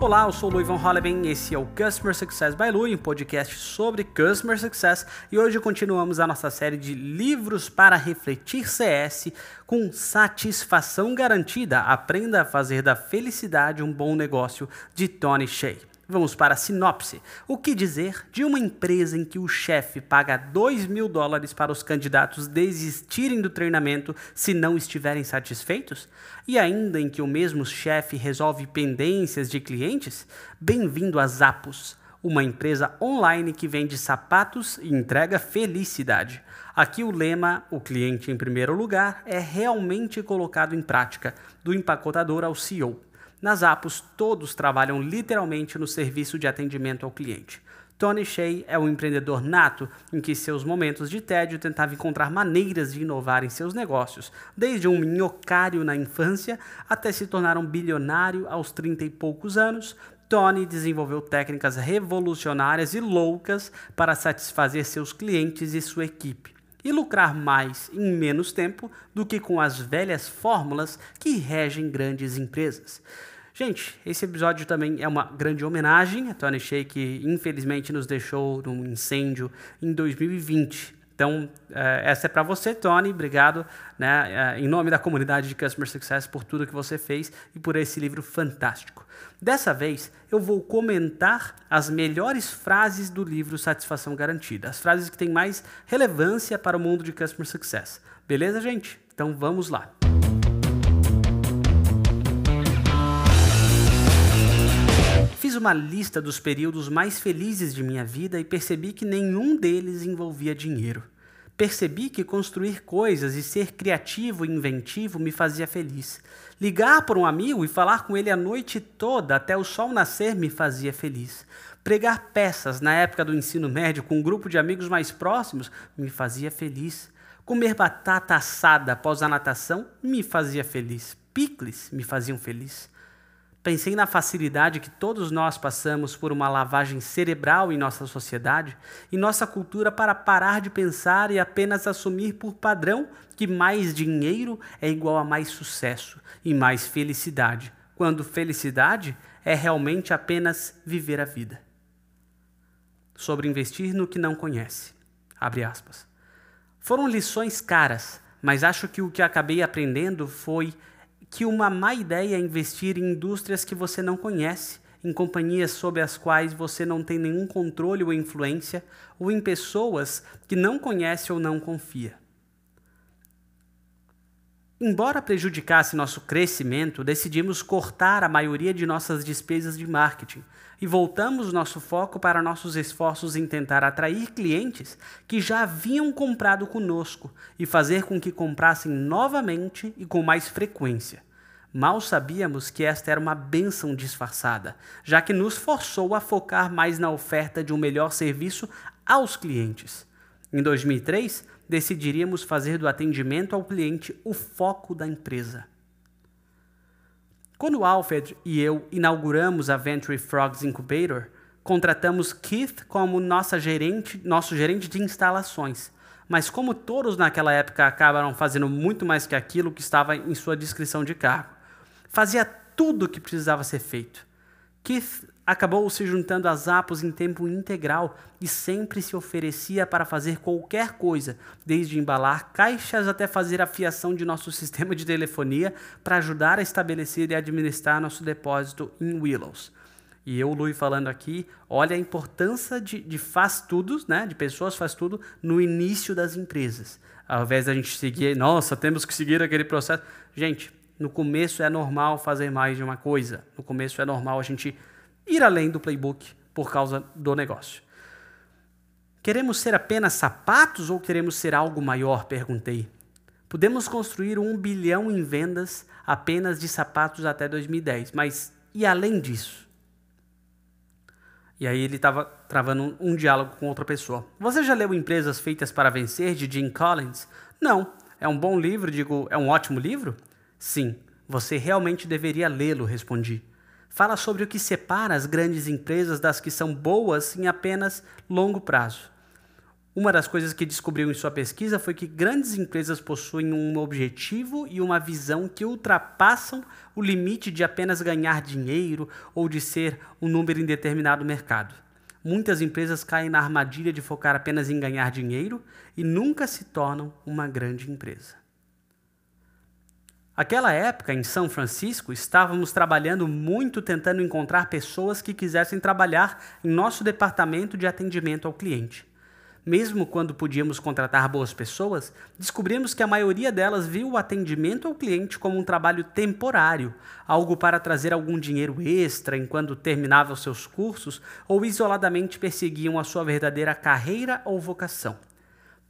Olá, eu sou o Louis Van Holleben, esse é o Customer Success by Louis, um podcast sobre Customer Success, e hoje continuamos a nossa série de livros para refletir CS com satisfação garantida. Aprenda a fazer da felicidade um bom negócio, de Tony Shea. Vamos para a sinopse. O que dizer de uma empresa em que o chefe paga 2 mil dólares para os candidatos desistirem do treinamento se não estiverem satisfeitos? E ainda em que o mesmo chefe resolve pendências de clientes? Bem-vindo a Zappos, uma empresa online que vende sapatos e entrega felicidade. Aqui o lema, o cliente em primeiro lugar, é realmente colocado em prática, do empacotador ao CEO. Nas Apos, todos trabalham literalmente no serviço de atendimento ao cliente. Tony Shea é um empreendedor nato em que seus momentos de tédio tentava encontrar maneiras de inovar em seus negócios, desde um minhocário na infância até se tornar um bilionário aos 30 e poucos anos. Tony desenvolveu técnicas revolucionárias e loucas para satisfazer seus clientes e sua equipe e lucrar mais em menos tempo do que com as velhas fórmulas que regem grandes empresas. Gente, esse episódio também é uma grande homenagem a Tony Shea, que infelizmente nos deixou num incêndio em 2020. Então, eh, essa é para você, Tony. Obrigado, né, eh, em nome da comunidade de Customer Success, por tudo que você fez e por esse livro fantástico. Dessa vez, eu vou comentar as melhores frases do livro Satisfação Garantida, as frases que têm mais relevância para o mundo de Customer Success. Beleza, gente? Então vamos lá. Uma lista dos períodos mais felizes de minha vida e percebi que nenhum deles envolvia dinheiro. Percebi que construir coisas e ser criativo e inventivo me fazia feliz. Ligar para um amigo e falar com ele a noite toda até o sol nascer me fazia feliz. Pregar peças na época do ensino médio com um grupo de amigos mais próximos me fazia feliz. Comer batata assada após a natação me fazia feliz. Picles me faziam feliz. Pensei na facilidade que todos nós passamos por uma lavagem cerebral em nossa sociedade e nossa cultura para parar de pensar e apenas assumir por padrão que mais dinheiro é igual a mais sucesso e mais felicidade, quando felicidade é realmente apenas viver a vida. Sobre investir no que não conhece. Abre aspas. Foram lições caras, mas acho que o que acabei aprendendo foi que uma má ideia é investir em indústrias que você não conhece, em companhias sobre as quais você não tem nenhum controle ou influência, ou em pessoas que não conhece ou não confia. Embora prejudicasse nosso crescimento, decidimos cortar a maioria de nossas despesas de marketing e voltamos nosso foco para nossos esforços em tentar atrair clientes que já haviam comprado conosco e fazer com que comprassem novamente e com mais frequência. Mal sabíamos que esta era uma bênção disfarçada, já que nos forçou a focar mais na oferta de um melhor serviço aos clientes. Em 2003, decidiríamos fazer do atendimento ao cliente o foco da empresa. Quando Alfred e eu inauguramos a Venture Frogs Incubator, contratamos Keith como nossa gerente, nosso gerente de instalações. Mas como todos naquela época acabaram fazendo muito mais que aquilo que estava em sua descrição de cargo, fazia tudo o que precisava ser feito. Keith acabou se juntando a Zappos em tempo integral e sempre se oferecia para fazer qualquer coisa, desde embalar caixas até fazer a fiação de nosso sistema de telefonia para ajudar a estabelecer e administrar nosso depósito em Willows. E eu, Lui, falando aqui, olha a importância de, de faz tudo, né, de pessoas faz tudo no início das empresas. Ao invés da gente seguir, nossa, temos que seguir aquele processo. Gente, no começo é normal fazer mais de uma coisa. No começo é normal a gente ir além do playbook por causa do negócio. Queremos ser apenas sapatos ou queremos ser algo maior? Perguntei. Podemos construir um bilhão em vendas apenas de sapatos até 2010, mas e além disso? E aí ele estava travando um, um, diálogo com outra pessoa. Você já leu Empresas Feitas para Vencer, de Jim Collins? Não. É um bom livro, digo, é um ótimo livro? Sim. Você realmente deveria lê-lo, respondi fala sobre o que separa as grandes empresas das que são boas em apenas longo prazo. Uma das coisas que descobriu em sua pesquisa foi que grandes empresas possuem um objetivo e uma visão que ultrapassam o limite de apenas ganhar dinheiro ou de ser um número em determinado mercado. Muitas empresas caem na armadilha de focar apenas em ganhar dinheiro e nunca se tornam uma grande empresa. Aquela época, em São Francisco, estávamos trabalhando muito tentando encontrar pessoas que quisessem trabalhar em nosso departamento de atendimento ao cliente. Mesmo quando podíamos contratar boas pessoas, descobrimos que a maioria delas viu o atendimento ao cliente como um trabalho temporário, algo para trazer algum dinheiro extra enquanto terminavam seus cursos ou isoladamente perseguiam a sua verdadeira carreira ou vocação.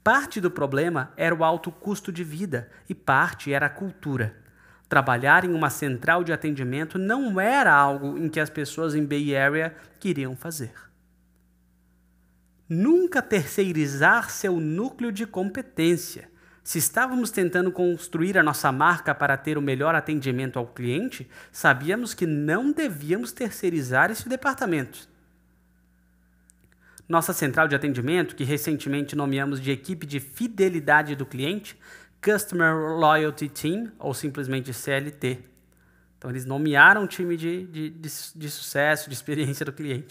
Parte do problema era o alto custo de vida e parte era a cultura. Trabalhar em uma central de atendimento não era algo em que as pessoas em Bay Area queriam fazer. Nunca terceirizar seu núcleo de competência. Se estávamos tentando construir a nossa marca para ter o melhor atendimento ao cliente, sabíamos que não devíamos terceirizar esse departamento. Nossa central de atendimento, que recentemente nomeamos de equipe de fidelidade do cliente, Customer Loyalty Team, ou simplesmente CLT. Então, eles nomearam um time de, de, de, de sucesso, de experiência do cliente.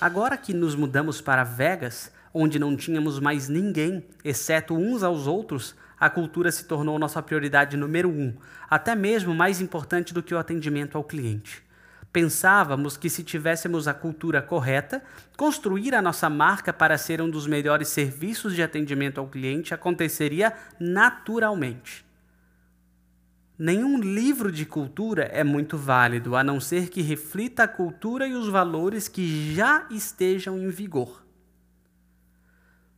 Agora que nos mudamos para Vegas, onde não tínhamos mais ninguém, exceto uns aos outros, a cultura se tornou nossa prioridade número um, até mesmo mais importante do que o atendimento ao cliente. Pensávamos que se tivéssemos a cultura correta, construir a nossa marca para ser um dos melhores serviços de atendimento ao cliente aconteceria naturalmente. Nenhum livro de cultura é muito válido, a não ser que reflita a cultura e os valores que já estejam em vigor.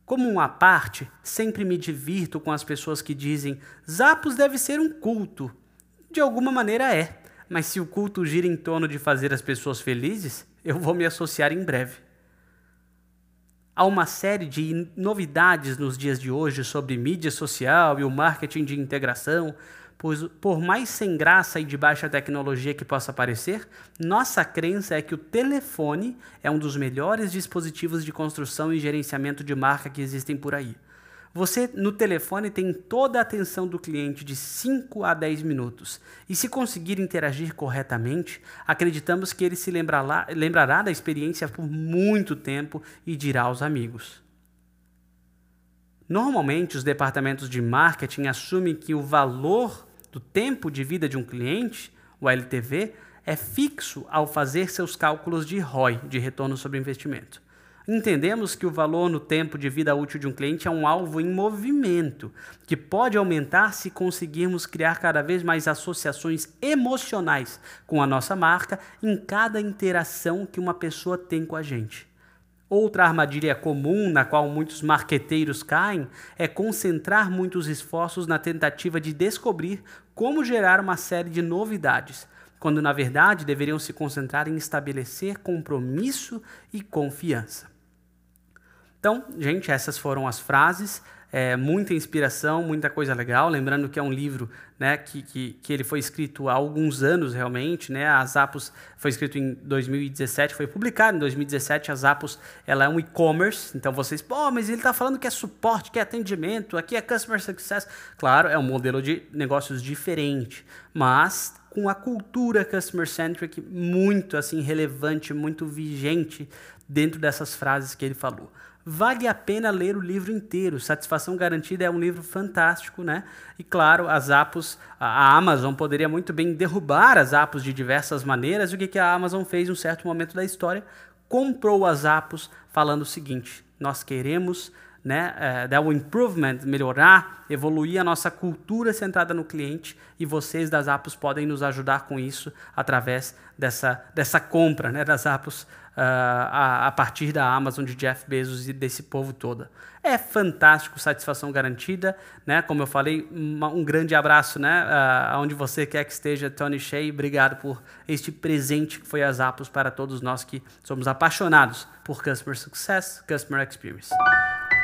Como uma parte, sempre me divirto com as pessoas que dizem Zappos deve ser um culto. De alguma maneira é, mas se o culto gira em torno de fazer as pessoas felizes, eu vou me associar em breve. Há uma série de novidades nos dias de hoje sobre mídia social e o marketing de integração, pois, por mais sem graça e de baixa tecnologia que possa parecer, nossa crença é que o telefone é um dos melhores dispositivos de construção e gerenciamento de marca que existem por aí. Você no telefone tem toda a atenção do cliente de 5 a 10 minutos. E se conseguir interagir corretamente, acreditamos que ele se lembrará, lembrará da experiência por muito tempo e dirá aos amigos. Normalmente, os departamentos de marketing assumem que o valor do tempo de vida de um cliente, o LTV, é fixo ao fazer seus cálculos de ROI, de retorno sobre investimento. Entendemos que o valor no tempo de vida útil de um cliente é um alvo em movimento, que pode aumentar se conseguirmos criar cada vez mais associações emocionais com a nossa marca em cada interação que uma pessoa tem com a gente. Outra armadilha comum na qual muitos marqueteiros caem é concentrar muitos esforços na tentativa de descobrir como gerar uma série de novidades, quando na verdade deveriam se concentrar em estabelecer compromisso e confiança. Então, gente, essas foram as frases é, muita inspiração, muita coisa legal. Lembrando que é um livro né, que, que, que, ele foi escrito há alguns anos realmente. Né? A Zappos foi escrito em 2017, foi publicado em 2017. A Zappos ela é um e-commerce, então vocês, pô, mas ele está falando que é suporte, que é atendimento, aqui é customer success. Claro, é um modelo de negócios diferente, mas com a cultura customer centric muito assim relevante, muito vigente dentro dessas frases que ele falou vale a pena ler o livro inteiro. Satisfação Garantida é um livro fantástico, né? E claro, as apos, a Amazon poderia muito bem derrubar as apos de diversas maneiras. E o que a Amazon fez em um certo momento da história? Comprou as apos falando o seguinte: nós queremos né, uh, dar o improvement, melhorar, evoluir a nossa cultura centrada no cliente e vocês das Apos podem nos ajudar com isso através dessa, dessa compra né, das Apos uh, a, a, partir da Amazon, de Jeff Bezos e desse povo todo. É fantástico, satisfação garantida, né? Como eu falei, uma, um grande abraço, né? Uh, aonde você quer que esteja, Tony Shea, obrigado por este presente que foi as Apos para todos nós que somos apaixonados por Customer Success, Customer Experience.